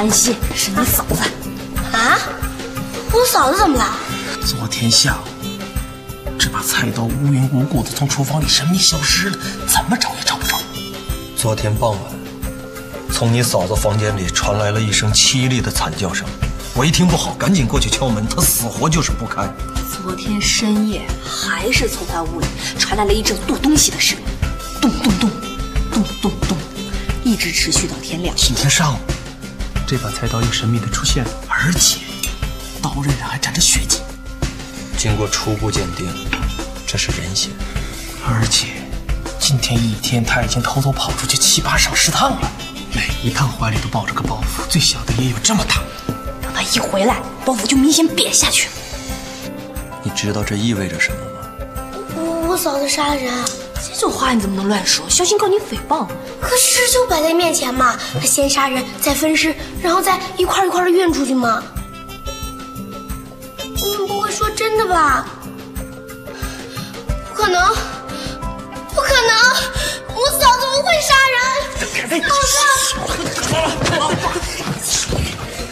关系，是你嫂子。啊？我嫂子怎么了？昨天下午，这把菜刀无缘无故的从厨房里神秘消失了，怎么找也找不着。昨天傍晚，从你嫂子房间里传来了一声凄厉的惨叫声，我一听不好，赶紧过去敲门，她死活就是不开。昨天深夜，还是从她屋里传来了一阵剁东西的声音，咚咚咚，咚咚咚，一直持续到天亮。今天上午，这把菜刀又神秘的出现了，而且刀刃上还沾着血迹。经过初步鉴定，这是人血。而且今天一天他已经偷偷跑出去七八上十趟了，每一趟怀里都抱着个包袱，最小的也有这么大。等他一回来，包袱就明显瘪下去了。你知道这意味着什么吗？我我嫂子杀了人，这种话你怎么能乱说？小心告你诽谤。可事实就摆在面前嘛，他先杀人，再分尸，然后再一块一块的运出去嘛。你们不会说真的吧？不可能，不可能！我嫂子不会杀人，嫂子，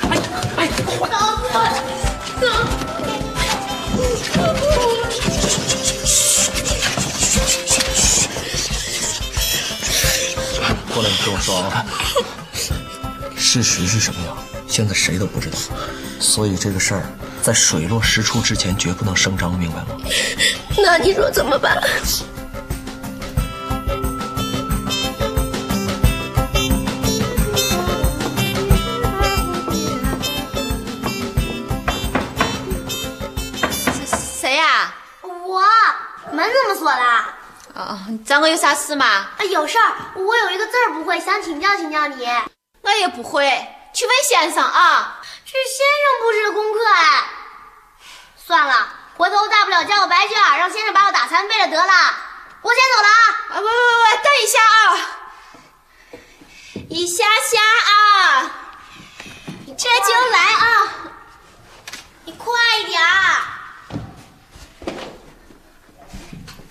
哎哎，嫂子。过来，你听我说啊。事实是什么样，现在谁都不知道，所以这个事儿在水落石出之前绝不能声张，明白吗？那你说怎么办？哦，找我有啥事吗？啊，有事儿，我有一个字儿不会，想请教请教你。我也不会，去问先生啊。这是先生布置的功课哎。算了，回头大不了交个白卷，让先生把我打残废了得了。我先走了啊！啊不不不，等一下啊，一下下啊，这就来啊，你快一点儿，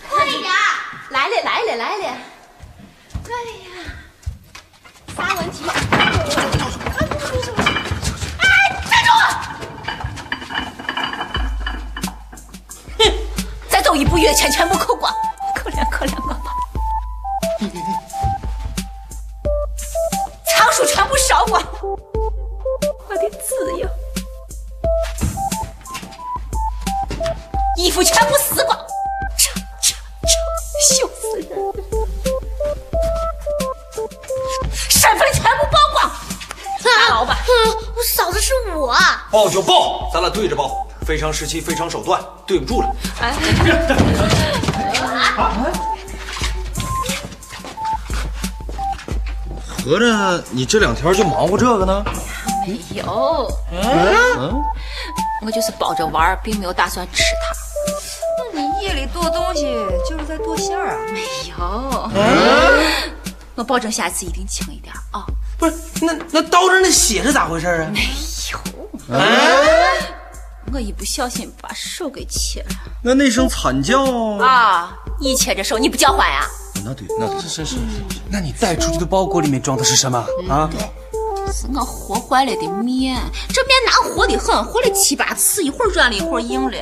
快一点儿！来了来了来了，哎呀，啥问题？哎，站住！哼，再走一步，月钱全部扣光，可怜可怜我吧！仓鼠全部烧光，我的自由，衣服全部撕光，哼，我嫂子是我。抱就抱，咱俩对着抱。非常时期，非常手段，对不住了。哎，合着你这两天就忙活这个呢？没有，嗯，我就是抱着玩，并没有打算吃它。那你夜里剁东西就是在剁馅儿啊？没有，我保证下次一定轻一点啊。不是，那那刀上那血是咋回事啊？没有，我一不小心把手给切了那那声惨叫，啊！你切着手，你不叫唤呀？那对，那对，是是是，那你带出去的包裹里面装的是什么啊？是我和坏了的面，这面难和的很，和了七八次，一会儿软了，一会儿硬了，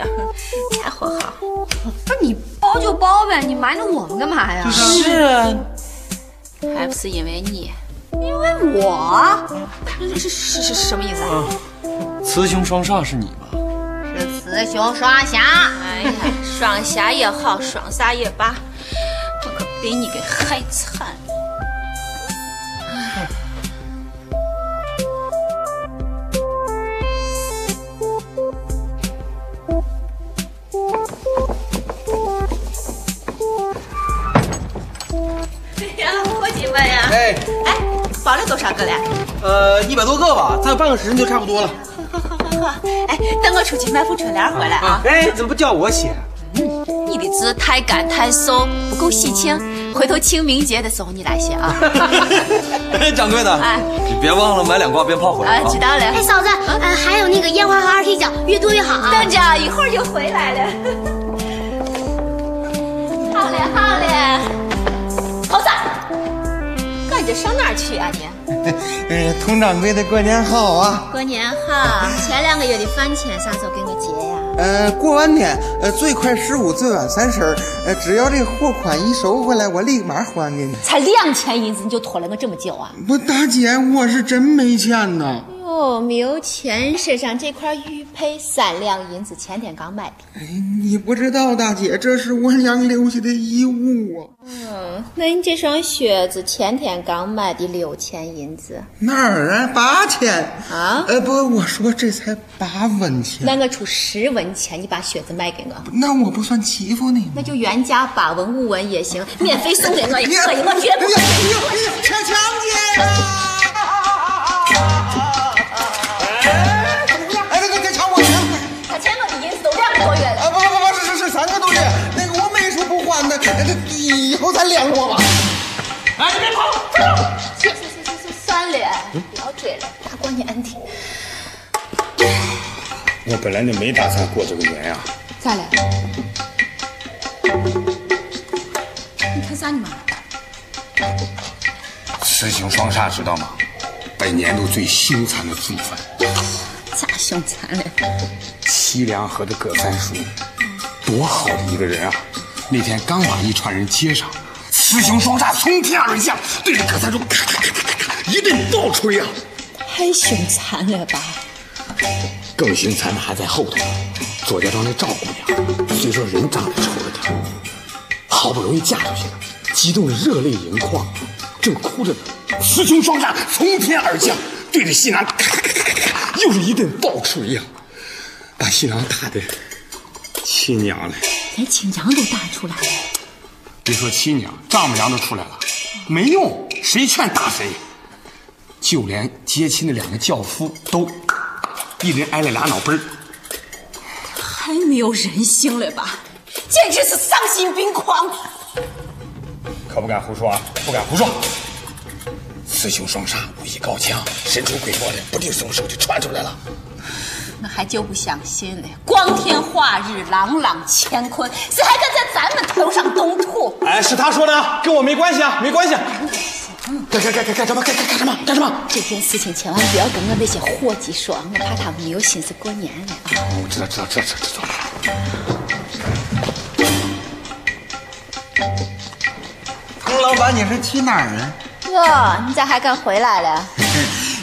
才和好。不是你包就包呗，你瞒着我们干嘛呀？是啊，还不是因为你？因为我这是是是什么意思啊？雌雄双煞是你吧？是雌雄双侠。哎呀，双侠也好，双煞也罢，我可被你给害惨了。哎呀，伙计们呀！哎，哎，包了多少个了？呃，一百多个吧，再有半个时辰就差不多了。好好好好，哎，等我出去买副春联回来啊！哎，怎么不叫我写？嗯你的字太干太瘦，不够喜庆。回头清明节的时候你来写啊。掌柜的，哎你别忘了买两挂鞭炮回来知！道了。哎，嫂子，呃，还有那个烟花和二踢脚，越多越好啊。等着，一会儿就回来了。好嘞，好嘞。猴子，赶紧上哪儿去啊你？哎，佟掌柜的过年好啊！过年好，前两个月的饭钱啥时候给我结呀？呃，过完年，呃，最快十五，最晚三十儿，呃，只要这货款一收回来，我立马还给你。才两千银子你就拖了我这么久啊？不，大姐，我是真没钱呐。哟，没有钱，身上这块玉佩三两银子，前天刚买的。哎，你不知道，大姐，这是我娘留下的遗物啊。嗯，那你这双靴子前天刚买的六千银子，哪儿啊？八千啊呃，不，我说这才八文钱，那我出十文钱，你把靴子卖给我，那我不算欺负你吗？那就原价八文五文也行，免费送给我也可以，我绝不哎呀哎呀哎呀，车强姐呀！以后再联络吧。哎，你别跑！行行行行行，算了，不要追了，大过年的。我本来就没打算过这个年呀、咋了？你看啥呢嘛？雌雄双煞知道吗？本年度最凶残的罪犯，咋凶残了？凄凉河的葛三叔，多好的一个人啊！那天刚把一船人接上，雌雄双煞从天而降，对着葛三叔咔咔咔咔咔咔一顿暴锤啊！太凶残了吧？更凶残的还在后头，左家庄那赵姑娘，虽说人长得丑了点，好不容易嫁出去了，激动的热泪盈眶，正哭着呢，雌雄双煞从天而降，对着新郎咔咔咔咔咔咔，又是一顿暴锤呀，把新郎打的亲娘嘞。连亲娘都打出来了。别说亲娘，丈母娘都出来了，没用，谁劝打谁。就连接亲的两个轿夫都一人挨了俩脑崩儿。太没有人性了吧！简直是丧心病狂！可不敢胡说啊！不敢胡说。雌雄双煞，武艺高强，神出鬼没的，不定什么时候就传出来了。我还就不相信了，光天化日，朗朗乾坤，谁还敢在咱们头上动土？哎，是他说的啊，跟我没关系啊，没关系。干干干干干什么？干干干什么？干什么？这件事情千万不要跟我那些伙计说，我怕他们没有心思过年了啊！我知道，知道，知道，知道，知道。佟老板，你是去哪儿啊？哟，你咋还敢回来了？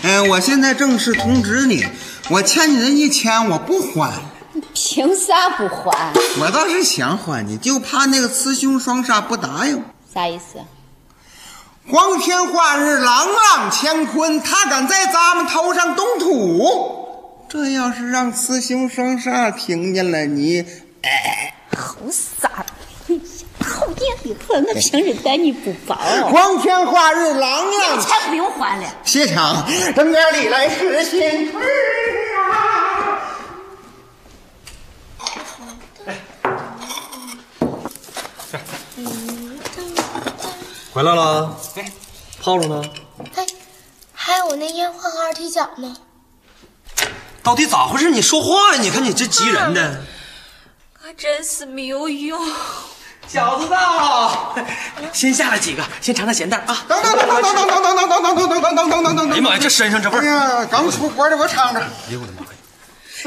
嗯，我现在正式通知你，我欠你的一千我不还，凭啥不还？我倒是想还你，就怕那个雌雄双煞不答应。啥意思？光天化日，朗朗乾坤，他敢在咱们头上动土，这要是让雌雄双煞听见了，你哎，好傻儿，你讨厌的很！我平时待你不薄，光天化日，朗朗钱不用还了。谢强，正点里来是新春啊！回来了，炮仗呢？哎，还有那烟花和二踢脚呢。到底咋回事？你说话呀！你看你这急人的。我真是没有用。饺子到，先下来几个，先尝尝咸淡啊。等等等等等等等等等等等等等等等等等等！哎呀妈呀，这身上这味哎儿！呀，刚出锅的我尝尝。哎呦我的妈呀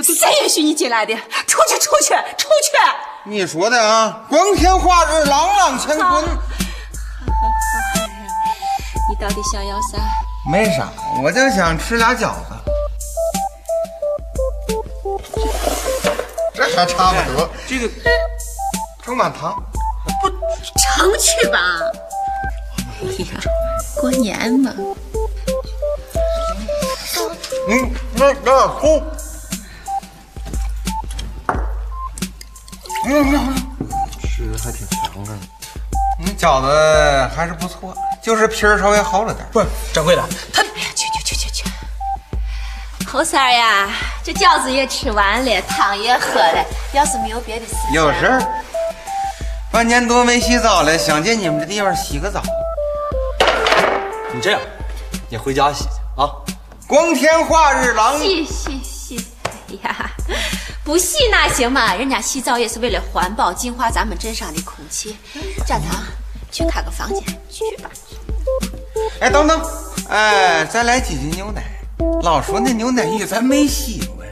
谁允许你进来的？出去，出去，出去！你说的啊，光天化日，朗朗乾坤。你到底想要啥？没啥，我就想吃俩饺子。这还差不多，这个充满糖。常去吧。哎呀，过年嘛，嗯，那那哭。嗯，吃的还挺强的。你饺子还是不错，就是皮儿稍微厚了点。不是掌柜的，他哎呀，去去去去去！侯三儿呀，这饺子也吃完了，汤也喝了，要是没有别的事，有事儿？半年多没洗澡了，想借你们这地方洗个澡。你这样，你回家洗去啊。光天化日狼，洗洗洗！哎呀，不洗那行吗？人家洗澡也是为了环保，净化咱们镇上的空气。展堂，去开个房间，去吧。哎，等等，哎，再来几斤牛奶。老说那牛奶浴咱没洗过。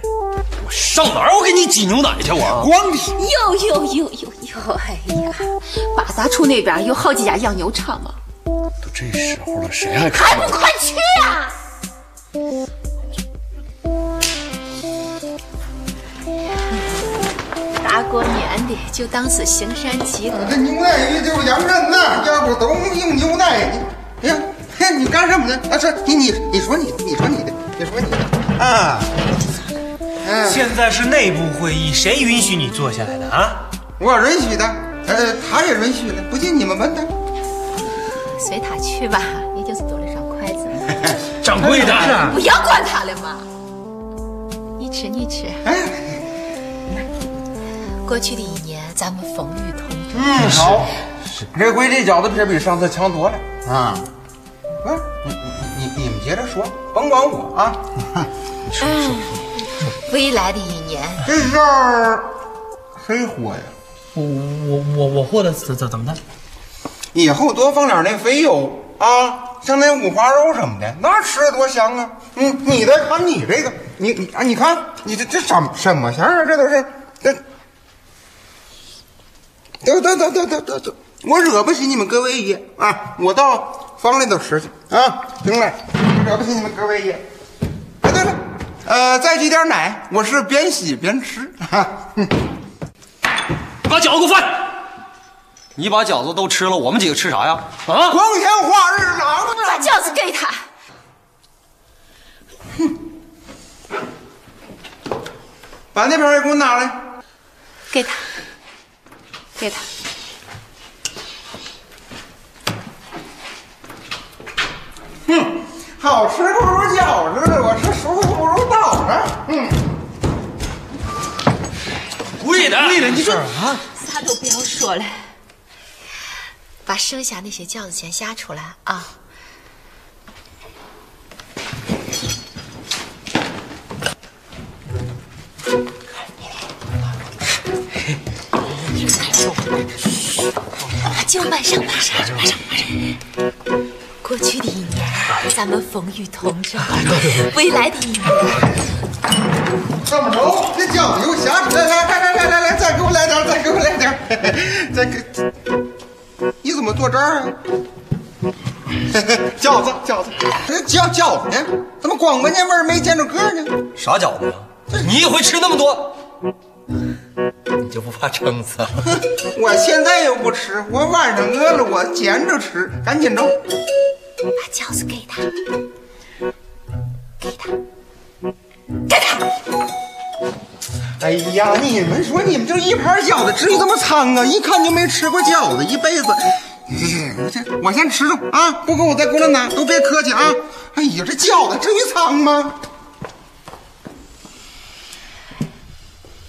我上哪儿？我给你挤牛奶去？我光天有有有有有！哎呀，八达处那边有好几家养牛场嘛。都这时候了，谁还还不快去呀、大过年的就当是行善积德。这牛奶浴就是洋人呐，要不都用牛奶。你，哎呀，嘿，你干什么呢？啊，这你你你说你，你说你的，你说你的啊。嗯，现在是内部会议，谁允许你坐下来的啊？我允许的，呃，他也允许的，不信你们问他。随他去吧，也就是多了双筷子。掌柜的，不要管他了嘛。你吃，你吃。哎，过去的一年，咱们风雨同舟。嗯，好，这回这饺子皮比上次强多了啊。啊，你你你你们接着说，甭管我啊。嗯，未来的一年，这事儿谁活呀？我我我我获得怎怎怎么的？以后多放点那肥油啊，像那五花肉什么的，那吃的多香啊！嗯，你再看你这个，你你啊，你看你这这什什么馅啊？这都是这，得得得得得得得，我惹不起你们各位爷啊！我到房里头吃去啊！行了，惹不起你们各位爷。哎，对了，呃，再挤点奶，我是边洗边吃啊。哼把饺子给我翻！你把饺子都吃了，我们几个吃啥呀？啊！光天化日郎把饺子给他。哼把那边也给我拿来。给他，给他。哼，好吃不如饺子，我吃舒服不如倒着。嗯，贵的，贵的，你说啊？啥都不要说了，把剩下那些饺子先下出来啊！就马上马上马上马上！过去的一年，咱们风雨同舟；未来的一年，怎么着？这饺子又下出来了！来来来来来，再给我来点，再给我来点，再给。你怎么坐这儿啊？饺子饺子，这饺饺子呢？怎么光闻见味儿没见着个呢？啥饺子呀？你一回吃那么多，你就不怕撑死？我现在又不吃，我晚上饿了我煎着吃，赶紧着。把饺子给他，给他，给他。哎呀，你们说你们这一盘饺子至于这么苍啊？一看就没吃过饺子，一辈子。这我先吃着啊，不够我再过来拿，都别客气啊。哎呀，这饺子至于苍吗？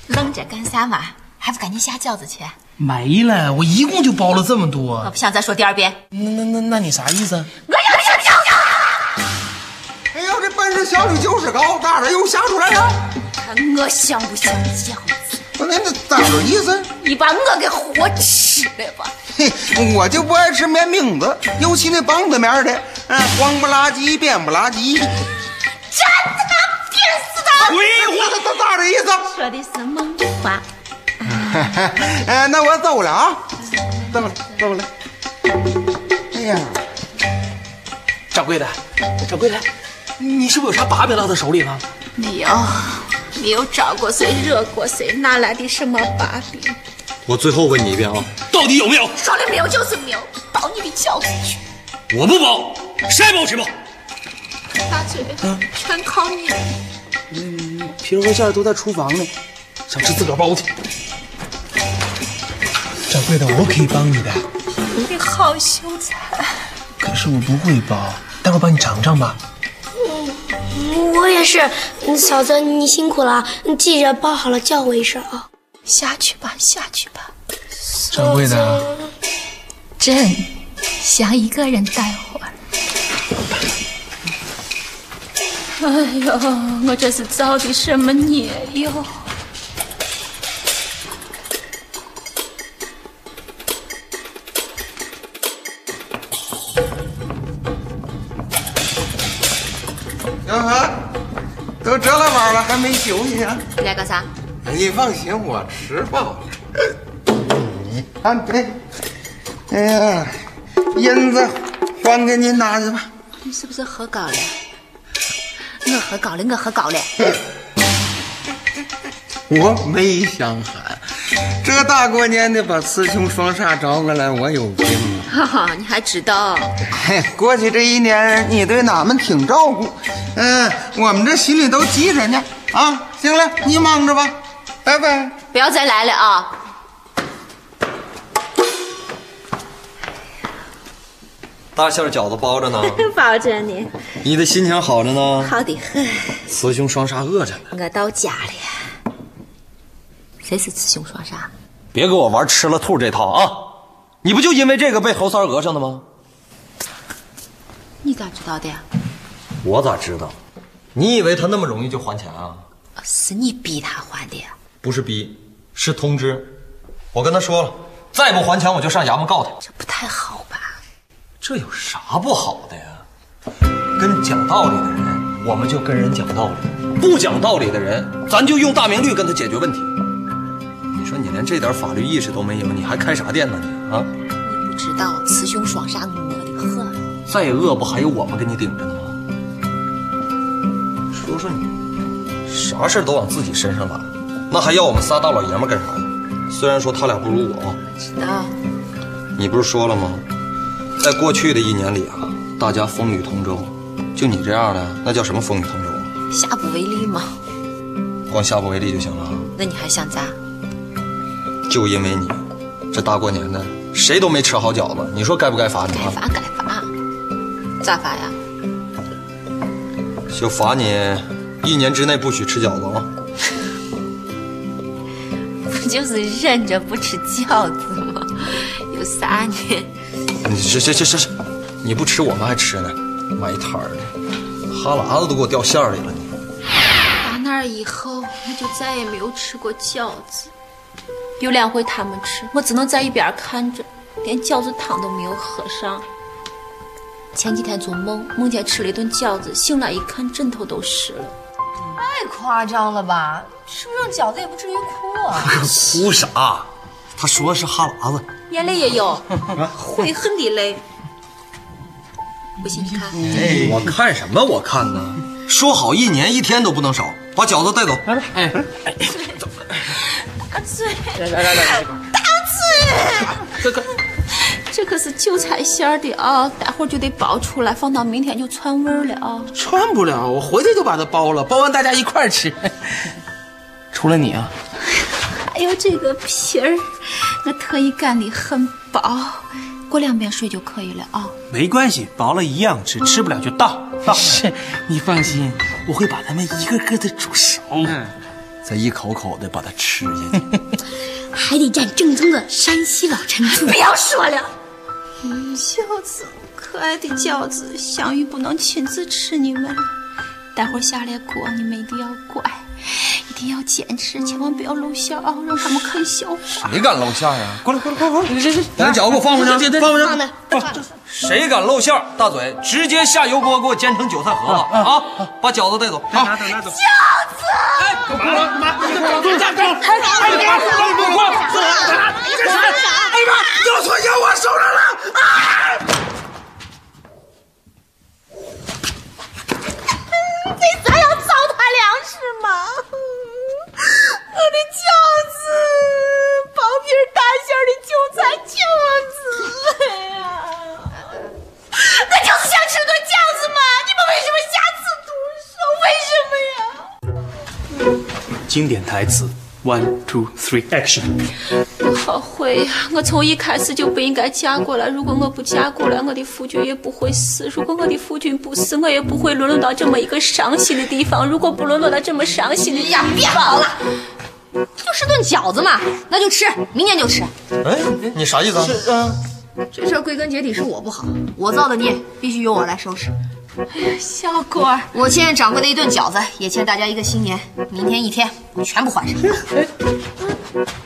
愣着干啥嘛？还不赶紧下饺子去？没了，我一共就包了这么多我。不想再说第二遍。那那那那你啥意思？我要你下饺子！哎呀，这本事小女就是高，大点又想出来了？看我像不像饺子？那那咋个意思？你把我给活吃了吧！嘿，我就不爱吃面饼子，尤其那棒子面的，嗯，黄不拉几，扁不拉几。真他扁死他！废话，这这咋的意思？说的是梦话。哎，那我走了啊，走了走了。哎呀，掌柜的，掌柜的，你是不是有啥把柄落在手里了？没有，没有招过谁，惹过谁，哪来的什么把柄？我最后问你一遍啊，到底有没有？说了没有就是没有，包你的饺子去。我不包，谁包谁包。大嘴，全靠你了。皮儿和馅儿都在厨房呢，想吃自个儿包去。掌柜的，我可以帮你的，你好秀才，可是我不会包，待会儿帮你尝尝吧。我也是，嗯嫂子你辛苦了，你记着包好了叫我一声啊。下去吧，下去吧。掌柜的，朕想一个人待会儿。哎呦，我这是造的什么孽哟！小何，都这了晚了还没休息啊？你来干啥？你放心，我吃饱了。你看这，哎呀，银子还给你拿去吧。你是不是喝高了？我喝高了，我喝高了。我没想喊，这大过年的把雌雄双煞找过来，我有病啊！哈哈，你还知道？嘿，过去这一年你对俺们挺照顾，嗯，我们这心里都记着呢。啊，行了，你忙着吧，拜拜。不要再来了啊！大馅饺子包着呢，包着呢，你的心情好着呢，好的很。雌雄双煞饿着呢。我到家了。谁是雌雄双煞？别给我玩吃了兔这套啊！你不就因为这个被侯三讹上的吗？你咋知道的呀？我咋知道？你以为他那么容易就还钱啊？是你逼他还的呀？不是逼，是通知。我跟他说了，再不还钱我就上衙门告他。这不太好吧？这有啥不好的呀？跟讲道理的人，我们就跟人讲道理；不讲道理的人，咱就用大明律跟他解决问题。你说你连这点法律意识都没有，你还开啥店呢你啊？你不知道雌雄双煞我的很。再饿不还有我们给你顶着呢吗？说说你，啥事都往自己身上揽，那还要我们仨大老爷们干啥呀？虽然说他俩不如我啊，知道。你不是说了吗？在过去的一年里啊，大家风雨同舟，就你这样的，那叫什么风雨同舟啊？下不为例吗？光下不为例就行了。那你还想咋？就因为你，这大过年的，谁都没吃好饺子，你说该不该罚你啊？该罚该罚，咋罚呀？就罚你一年之内不许吃饺子啊！不就是忍着不吃饺子吗？有啥呢？你这这这这这，你不吃我们还吃呢，卖摊儿的，哈喇子都给我掉馅里了你。打那儿以后，我就再也没有吃过饺子。有两回他们吃，我只能在一边看着，连饺子汤都没有喝上。前几天做梦，梦见吃了一顿饺子，醒来一看，枕头都湿了。太夸张了吧？吃不上饺子也不至于哭啊！哭啥？他说的是哈喇子，眼泪也有，悔恨的泪。不信你看，我看什么？我看呢？说好一年一天都不能少，把饺子带走。来来，哎，大嘴，来来来来，大嘴，这个这可是韭菜馅儿的啊！待会儿就得包出来，放到明天就串味儿了啊！串不了，我回去就把它包了，包完大家一块儿吃。除了你啊，还有这个皮儿，我特意擀的很薄，过两遍水就可以了啊。没关系，薄了一样吃，吃不了就倒倒。是，你放心，我会把它们一个个的煮熟，再一口口的把它吃下去。还得蘸正宗的山西老陈醋。不要说了，饺子，可爱的饺子，香玉不能亲自吃你们了。待会儿下来锅，你们一定要乖，一定要坚持，千万不要露馅啊，让他们看笑话。谁敢露馅啊？过来过来过来过来！这这把饺子给我放回去，放回去。谁敢露馅儿，大嘴直接下油锅给我煎成韭菜盒子啊！把饺子带走。好，拿走拿走。饺有错在我手上了！你咋要糟蹋粮食吗？我的饺子，薄皮大馅的韭菜饺子，呀！那就是想吃顿饺子嘛！你们为什么下此毒手？为什么呀？经典台词：One, two, three, action。我好悔呀！我从一开始就不应该嫁过来。如果我不嫁过来，我的夫君也不会死；如果我的夫君不死，我也不会沦落到这么一个伤心的地方。如果不沦落到这么伤心的地方，别跑了！就是顿饺子嘛，那就吃，明年就吃。哎，你啥意思啊？这事归根结底是我不好，我造的孽必须由我来收拾。哎呀小果，我欠掌柜的一顿饺子，也欠大家一个新年。明天一天，我全部还上。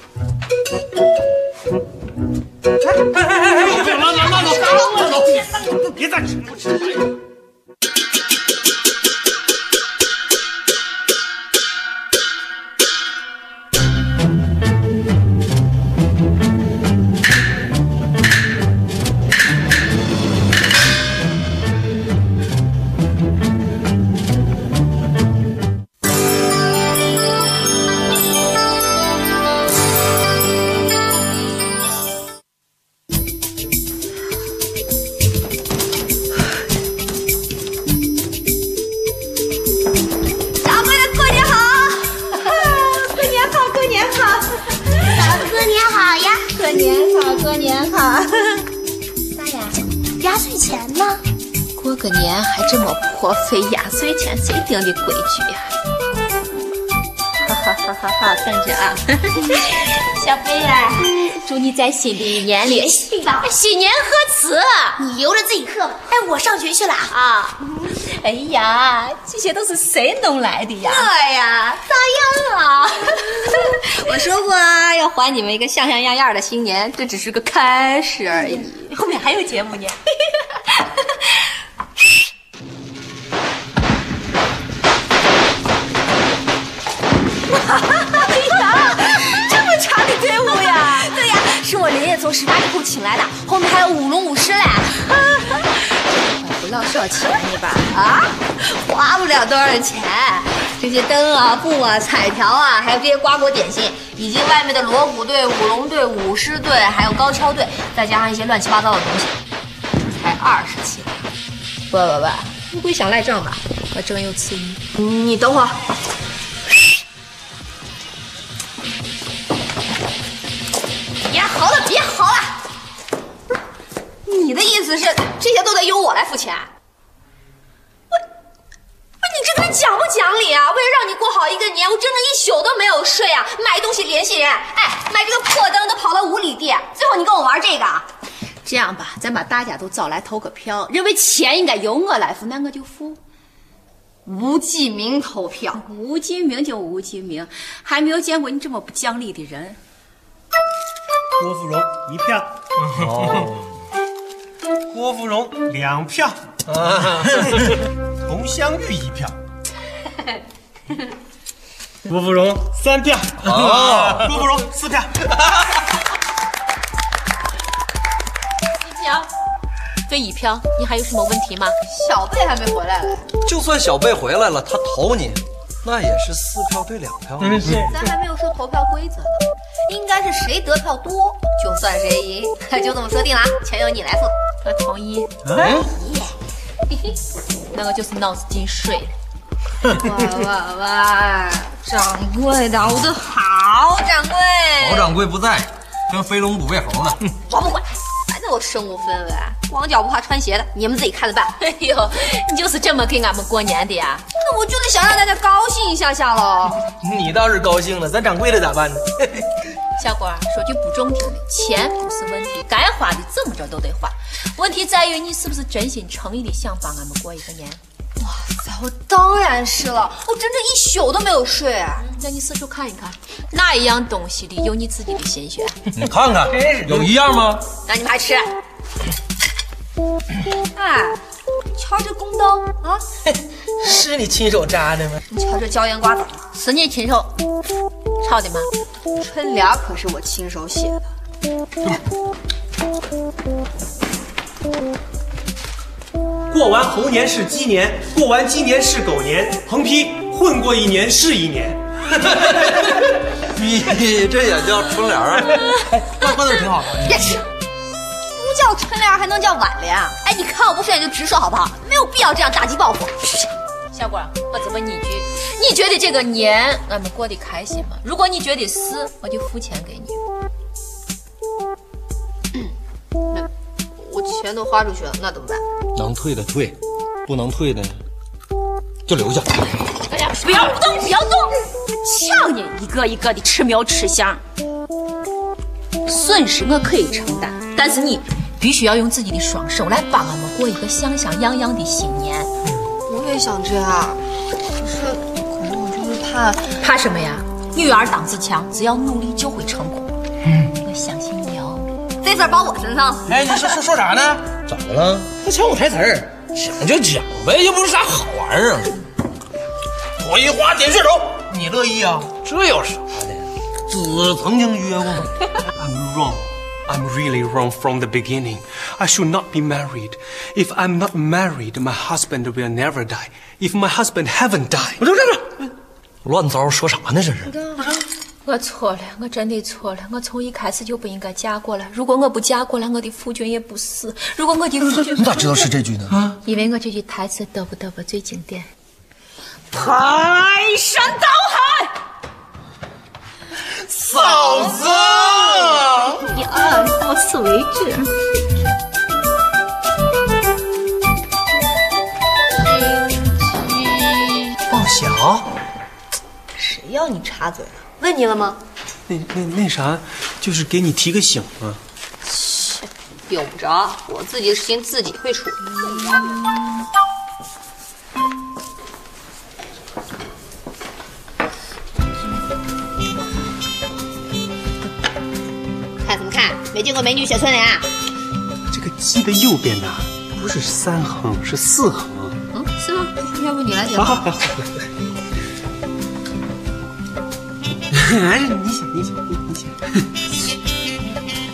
哎哎哎哎！别了，拿走，拿走，拿走，别再吃，不吃。年好，过年好。大呀，压岁钱呢？过个年还这么破费压岁钱，谁定的规矩呀？好好好好好，等着啊！小贝呀，祝你在新的一年里习吧新年贺词你留着自己喝。哎，我上学去了。啊！哎呀，这些都是谁弄来的呀？哎呀，咋样啊？我说过啊，要还你们一个像像样样的新年，这只是个开始而已，后面还有节目呢。哎呀，这么长的队伍呀！对呀，是我连夜从十八里铺请来的，后面还有舞龙舞狮嘞。不老少钱你吧？啊，花不了多少钱。这些灯啊、布啊、彩条啊，还有这些瓜果点心，以及外面的锣鼓队、舞龙队、舞狮队，还有高跷队，再加上一些乱七八糟的东西，才二十七两。不不不，你不会想赖账吧？我正有此意。你等会儿，别嚎了，别嚎了！不是，你的意思是这些都得由我来付钱？你讲不讲理啊？为了让你过好一个年，我整整一宿都没有睡啊！买东西联系人，哎，买这个破灯都跑了五里地，最后你跟我玩这个啊？这样吧，咱把大家都找来投个票，认为钱应该由我来付，那我就付。吴继明投票，吴继明就吴继明，还没有见过你这么不讲理的人。郭芙蓉一票，哦，郭芙蓉两票，佟湘玉一票，郭芙蓉三票，哦 郭芙蓉四票。一票，对一票，你还有什么问题吗？小贝还没回来嘞。就算小贝回来了，他投你，那也是四票对两票。嗯，是。咱还没有说投票规则呢，应该是谁得票多就算谁赢，就这么说定了，钱由你来付。我同意。嗯，那个就是脑子进水了。喂喂喂，掌柜的，我的好掌柜，好掌柜不在，跟飞龙捕喂猴呢。我不管，反正我身无分文，光脚不怕穿鞋的，你们自己看着办。哎呦，你就是这么给俺们过年的呀？那我就是想让大家高兴一下下喽。你倒是高兴了，咱掌柜的咋办呢？小果儿，说句不中听的，钱不是问题，该花的怎么着都得花。问题在于你是不是真心诚意的想帮俺们过一个年？哇塞，我当然是了，我整整一宿都没有睡。那你四处看一看，哪一样东西里有你自己的心血？你看看，有一样吗？那你们还吃？哎，瞧这宫灯啊，是你亲手扎的吗？你瞧这椒盐瓜子，是你亲手炒的吗？春联可是我亲手写的。过完猴年是鸡年，过完鸡年是狗年，横批混过一年是一年。你这也叫春联啊？瓜瓜子挺好的。别吃，不叫春联还能叫挽联？哎，你看我不顺眼就直说好不好？没有必要这样打击报复。小果，我只问你一句，你觉得这个年俺们过得开心吗？如果你觉得是，我就付钱给你。我钱都花出去了，那怎么办？能退的退，不能退的就留下。哎呀，不要动，不要动！瞧你一个一个的吃苗吃香。损失我可以承担，但是你必须要用自己的双手来帮我们过一个香香洋洋的新年。我也想这样，可是可是我就是怕怕什么呀？女儿当自强，只要努力就会成功。嗯，我相信你哦。这事儿包我身上。哎，你说说说啥呢？怎么了？他抢我台词儿，讲就讲呗，又不是啥好玩意儿。葵花点穴手，你乐意啊？这有啥的？只曾经约过吗？I'm wrong. I'm really wrong from the beginning. I should not be married. If I'm not married, my husband will never die. If my husband haven't died，乱糟说啥呢？这是。我错了，我真的错了。我从一开始就不应该嫁过来。如果我不嫁过来，我的夫君也不死。如果我的夫君……你咋知道是这句呢？啊，因为我这句台词得不得不最经典。排山倒海。嫂子，呀，到此为止。报晓，谁要你插嘴了？问你了吗？那那那啥，就是给你提个醒嘛。切，用不着，我自己的事情自己会处理。看什么看？没见过美女写春联啊？这个“鸡”的右边呢，不是三横，是四横。嗯，是吗？要不你来讲。好好好。还是你写，你写，你你写。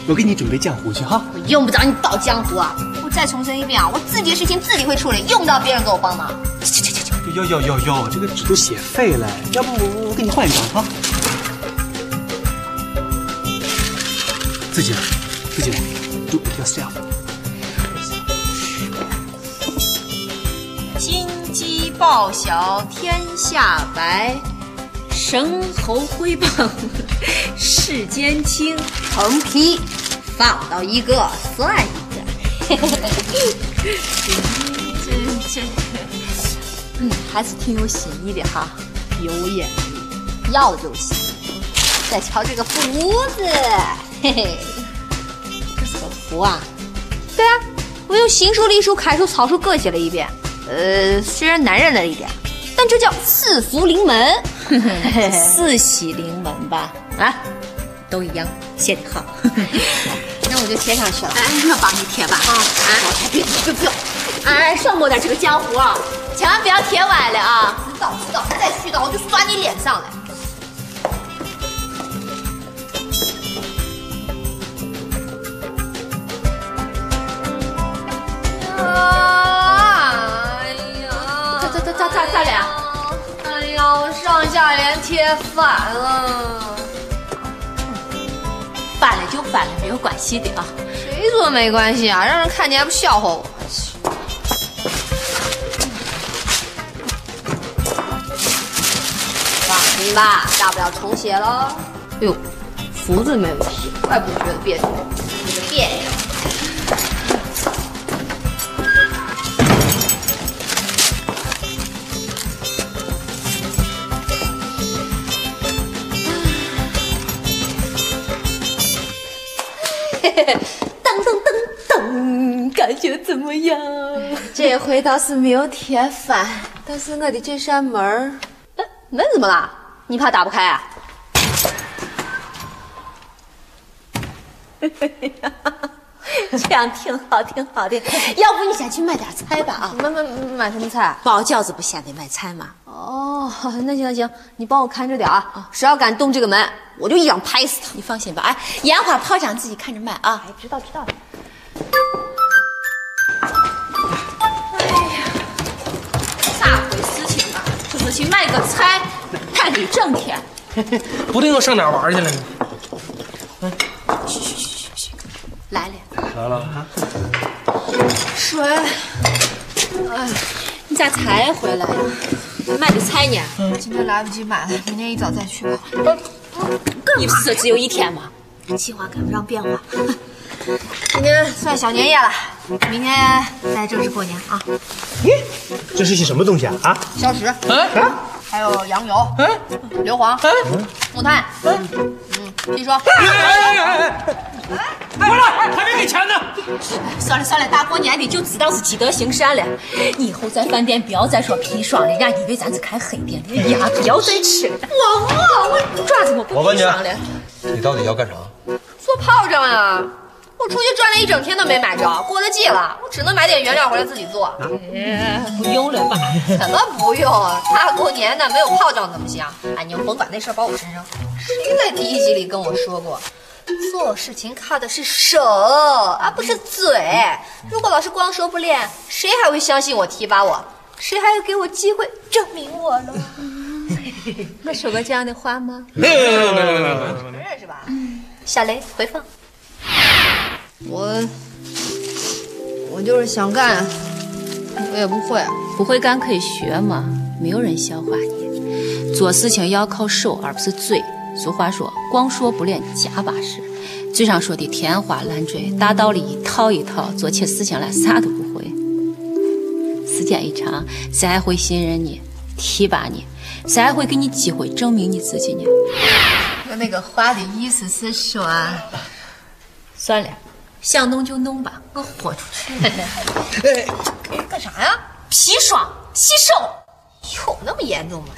我给你准备浆糊去哈。我用不着你倒浆糊啊！我再重申一遍啊，我自己的事情自己会处理，用不着别人给我帮忙。去去去去！哟哟哟哟，这个纸都写废了，要不我我给你换一张啊？自己来，自己来，Do it yourself。金鸡报晓天下白，神猴挥棒世间清。横批放到一个算一个。这这，嗯，还是挺有新意的哈，有眼力，要的就是。再瞧这个福字。嘿嘿，这是个福啊！对啊，我用行书、隶书、楷书、草书各写了一遍。呃，虽然难认了一点，但这叫四福临门，四喜临门吧？啊，都一样，写得好。那我就贴上去了。哎，我帮你贴吧。啊啊！别别不用！哎，少抹点这个浆糊啊，千万不要贴歪了啊！知道知道，再絮叨我就刷你脸上来。哎上下联贴反了。反了就反了，没有关系的啊。谁说没关系啊？让人看见还不笑话我？放心吧，大不了重写喽。哎呦，福字没问题，怪不得觉得别扭，你个别扭。噔噔噔噔，感觉怎么样？这回倒是没有铁反，但是我的这扇门儿，哎，门怎么了？你怕打不开啊？这样挺好，挺好的。要不你先去买点菜吧啊？买买买什么菜？包饺子不先得买菜吗？哦，那行那行，你帮我看着点啊！谁要敢动这个门，我就一掌拍死他。你放心吧，哎，烟花炮仗自己看着卖啊。哎，知道知道。哎呀，咋回事情啊？就是去卖个菜，还得挣钱。不定又上哪玩去了呢？嗯，嘘嘘嘘嘘嘘，来了。来了啊！水。哎，你咋才回来呀？买的菜呢？今天来不及买了，明天一早再去吧。你不是说只有一天吗？计划赶不上变化。今天算小年夜了，明天再正式过年啊。咦，这是些什么东西啊？啊，消食。嗯啊！还有羊油，嗯硫磺，木炭，嗯，砒霜。回来，还没给钱呢。算了算了，大过年的就只当是积德行善了。你以后在饭店不要再说砒霜了，人家以为咱是开黑店的。呀，不要再吃了。我饿，我爪子我不我问你砒霜了。你到底要干啥？做炮仗呀！我出去转了一整天都没买着，过了季了，我只能买点原料回来自己做。哎不用了吧？怎么不用？大过年的没有炮仗怎么行？哎，你们甭管那事儿往我身上。谁在第一集里跟我说过，做事情靠的是手而不是嘴？如果老是光说不练，谁还会相信我提拔我？谁还会给我机会证明我呢？我说过这样的话吗？不认识吧？小雷回放。我我就是想干，我也不会。不会干可以学嘛，没有人笑话你。做事情要靠手，而不是嘴。俗话说，光说不练假把式。嘴上说的天花乱坠，大道理一套一套，做起事情来啥都不会。时间一长，谁还会信任你、提拔你？谁还会给你机会证明你自己呢？我那个话的意思是说，算了，想弄就弄吧，我豁出去了。干啥呀？砒霜洗手。有那么严重吗？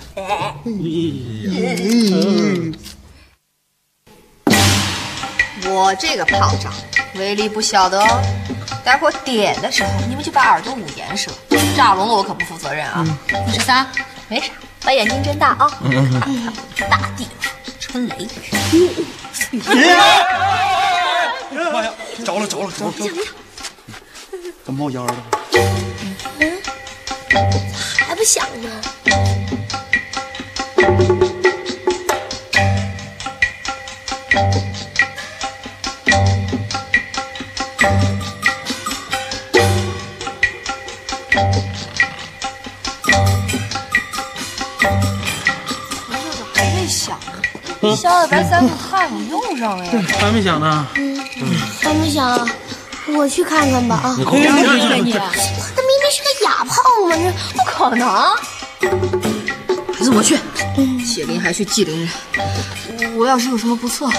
我这个炮仗威力不小的哦，待会儿点的时候你们就把耳朵捂严实了，炸聋了我可不负责任啊！你说啥？没啥，把眼睛睁大啊！大地春雷，妈呀，着了着了着了！怎么冒烟了？嗯还不响呢？还没响呢，小了边三个汗我用上了呀！还没响呢。还没响，我去看看吧啊！你快点那去明明是个哑炮嘛，这不可能！还是我去，解铃还须系铃人。我要是有什么不测，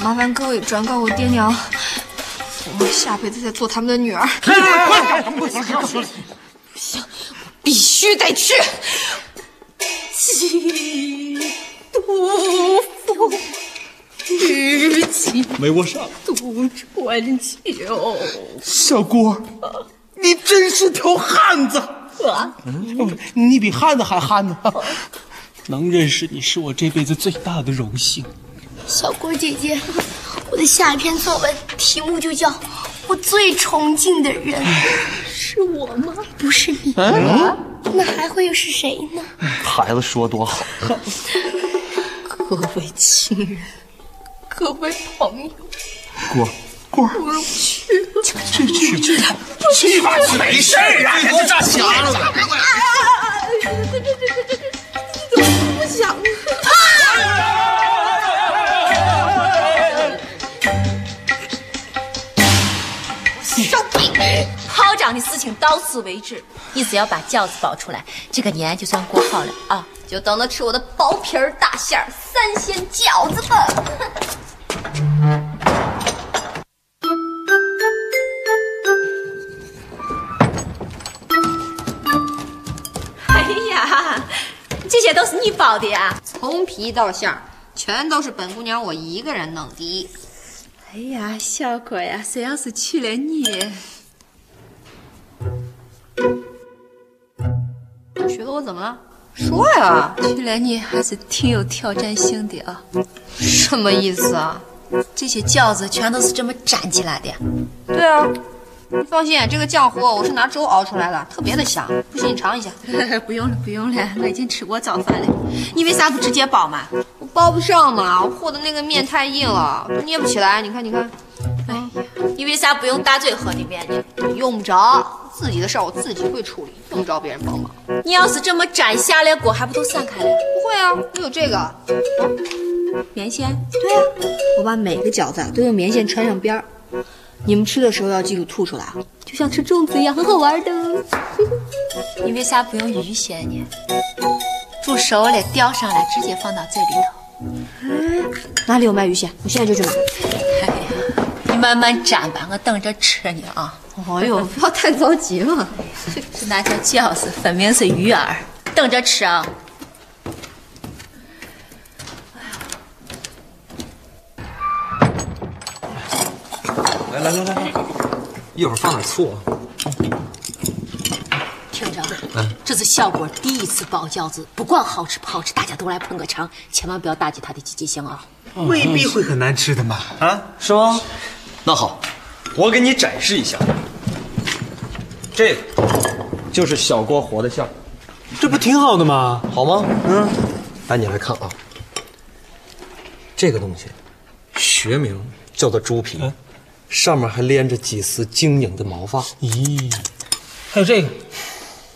麻烦各位转告我爹娘，我下辈子再做他们的女儿。不行，必须得去。几度风没我上。度春秋。小郭，你真是条汉子。啊，你比汉子还汉呢。能认识你是我这辈子最大的荣幸。小郭姐姐，我的下一篇作文题目就叫《我最崇敬的人》，是我吗？不是你，嗯那还会又是谁呢？孩子说多好。各位亲人，各位朋友，郭郭，我去去去去去吧，没事儿啊，这炸瞎了。这这这这这这，怎么不想。手柄，炮仗的事情到此为止。你只要把饺子包出来，这个年就算过好了啊！就等着吃我的薄皮儿大馅儿三鲜饺子吧。哎呀，这些都是你包的呀？从皮到馅儿，全都是本姑娘我一个人弄的。哎呀，小哥呀，谁要是娶了你，娶了我怎么了？说呀，看来你还是挺有挑战性的啊。什么意思啊？这些饺子全都是这么粘起来的。对啊，你放心，这个浆糊我是拿粥熬出来的，特别的香。不信你尝一下。不用了，不用了，我已经吃过早饭了。你为啥不直接包嘛？我包不上嘛，我和的那个面太硬了，都捏不起来。你看，你看。你为啥不用大嘴和的面呢？用不着，自己的事儿我自己会处理，用不着别人帮忙。你要是这么粘下来，锅还不都散开了？不会啊，我有这个棉线。对啊，我把每个饺子啊都用棉线穿上边儿。你们吃的时候要记住吐出来啊，就像吃粽子一样，很好玩的。你为啥不用鱼线呢？煮熟了吊上来，直接放到嘴里头。哪里有卖鱼线？我现在就去买。慢慢蘸吧，我等着吃呢啊！哎呦，不要太着急嘛。这那叫饺子，分明是鱼儿，等着吃啊！来来来来来，一会儿放点醋啊。听着，这是小郭第一次包饺子，不管好吃不好吃，大家都来捧个场，千万不要打击他的积极性啊！未必会很难吃的嘛。啊，是吗？那好，我给你展示一下，这个就是小锅活的馅儿，这不挺好的吗？好吗？嗯，来你来看啊，这个东西学名叫做猪皮，上面还连着几丝晶莹的毛发。咦，还有这个，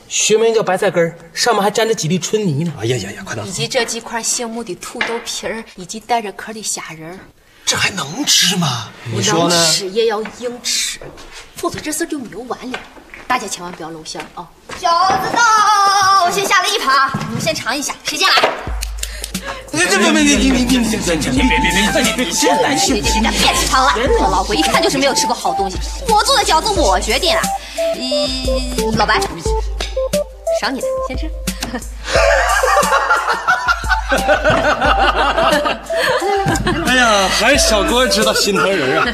学名叫白菜根儿，上面还沾着几粒春泥呢。哎呀呀呀，快拿以！及这几块醒目的土豆皮儿，以及带着壳的虾仁儿，这还能吃吗？你说呢能？吃也要硬吃，否则这事儿就没有完了。大家千万不要露馅儿啊！饺子到，我先下了一盘，你们先尝一下。谁先来？这这别别你你你你你别别别别别别先来别别别别别吃糖了！我老婆一看就是没有吃过好东西。我做的饺子我决定啊。嗯，老白，赏你的，先吃。哎呀，还是小郭知道心疼人啊！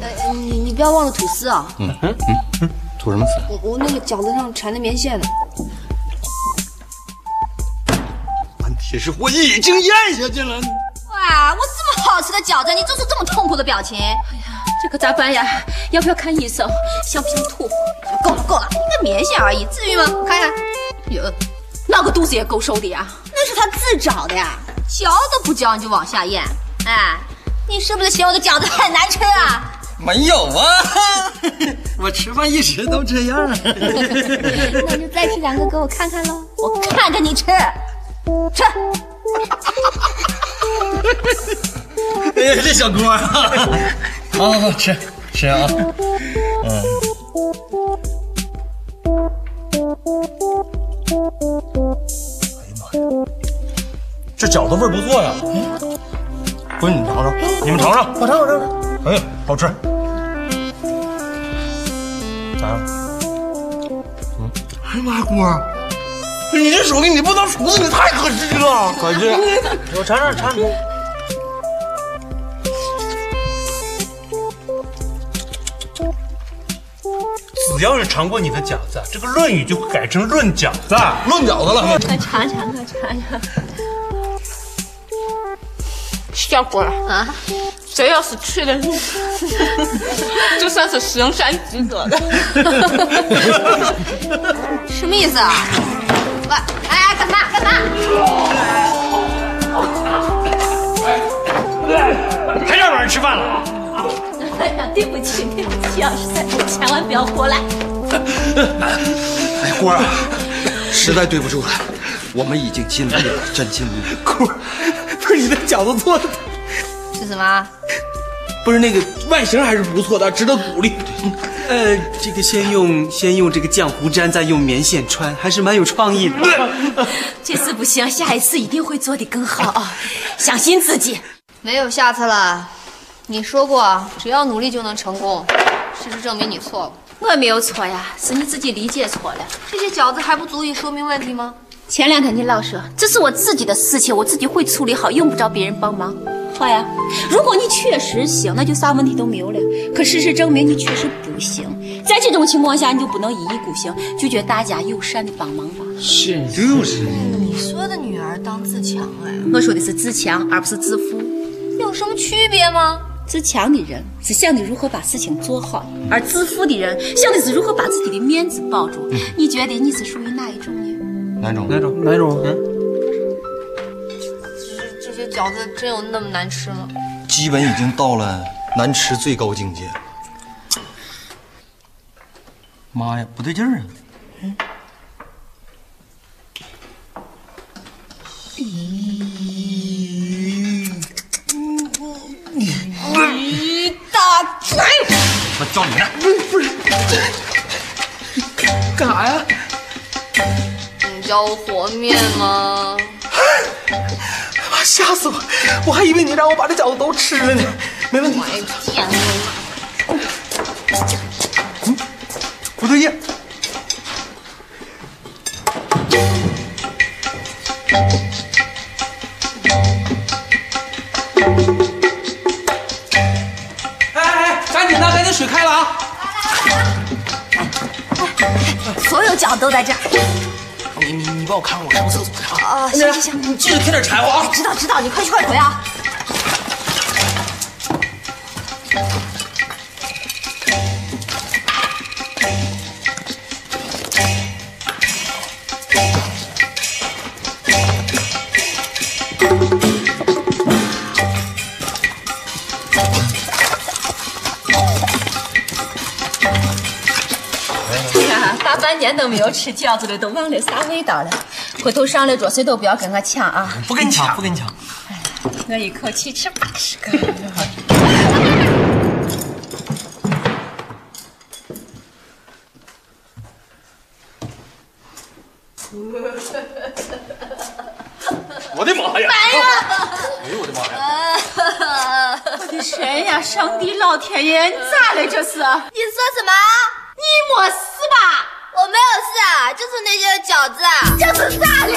呃，你你不要忘了吐丝啊！嗯嗯嗯吐什么丝？我我那个饺子上缠的棉线呢。问题是我已经咽下去了。哇，我这么好吃的饺子，你做出这么痛苦的表情，这可咋办呀？要不要看医生？想不想吐？够了够了，一个棉线而已，至于吗？我看看，哟，那个肚子也够瘦的呀！那是他自找的呀，嚼都不嚼你就往下咽，哎，你是不是嫌我的饺子很难吃啊？没有啊，我吃饭一直都这样。那就再吃两个给我看看喽，我看着你吃，吃。哎呀，这小锅啊，好好好，吃吃啊，嗯。哎呀妈呀，这饺子味儿不错呀！闺女你尝尝，你们尝尝，我尝我尝尝。哎呀，好吃。咋样？嗯？哎呀妈呀，郭，你这手艺你不当厨子，你太可惜了。可惜。我尝尝尝。只要是尝过你的饺子，这个《论语》就改成《论饺子》。论饺子了。快尝尝，快尝尝。小郭啊，谁要是娶了，就算是神山之德的。什么意思啊？喂，哎，干嘛干嘛？还让人吃饭了？哎呀，对不起，对不起啊！实在千万不要过来。哎，郭儿啊，实在对不住了，我们已经尽力了，真尽力了。郭，不是你的饺子做的，是什么？不是那个外形还是不错的，值得鼓励。呃，这个先用先用这个浆糊粘，再用棉线穿，还是蛮有创意的。这次不行，下一次一定会做得更好啊！相信自己。没有下次了。你说过，只要努力就能成功。事实证明你错了。我没有错呀，是你自己理解错了。这些饺子还不足以说明问题吗？前两天你老说这是我自己的事情，我自己会处理好，用不着别人帮忙。好呀，如果你确实行，那就啥问题都没有了。可事实证明你确实不行，在这种情况下，你就不能一意孤行，拒绝大家友善的帮忙吧？是，就是。你说的女儿当自强哎，我说的是自强，而不是自负。有什么区别吗？自强的人是想你如何把事情做好，而自负的人想的是如何把自己的面子保住。你觉得你是属于哪一种呢？哪种？哪种？哪种？嗯，这这些饺子真有那么难吃吗？基本已经到了难吃最高境界。妈呀，不对劲儿啊！照你那。不是，干啥呀？你叫我和面吗？吓死我！我还以为你让我把这饺子都吃了呢。没问题。天哪！嗯，不对劲。开了啊！所有脚都在这儿。你你你帮我看看我上个厕所去啊！啊，行行行，你记得添点柴火啊！知道知道，你快去快回啊！年都没有吃饺子了，都忘了啥味道了。回头上来桌谁都不要跟我抢啊！不跟你抢，不跟你抢。我一口气吃八十个。我的妈呀！哎呀！哎呦我的妈呀！我的神呀！上帝老天爷，你咋了这是？你说什么？你没事吧？我没有事啊，就是那些饺子啊。这是咋了？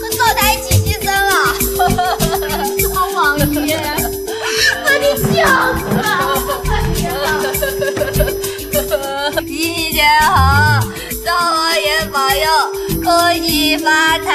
跟灶台一起牺牲了。好王爷，我的饺子！一年好，灶王爷保佑，恭喜发财！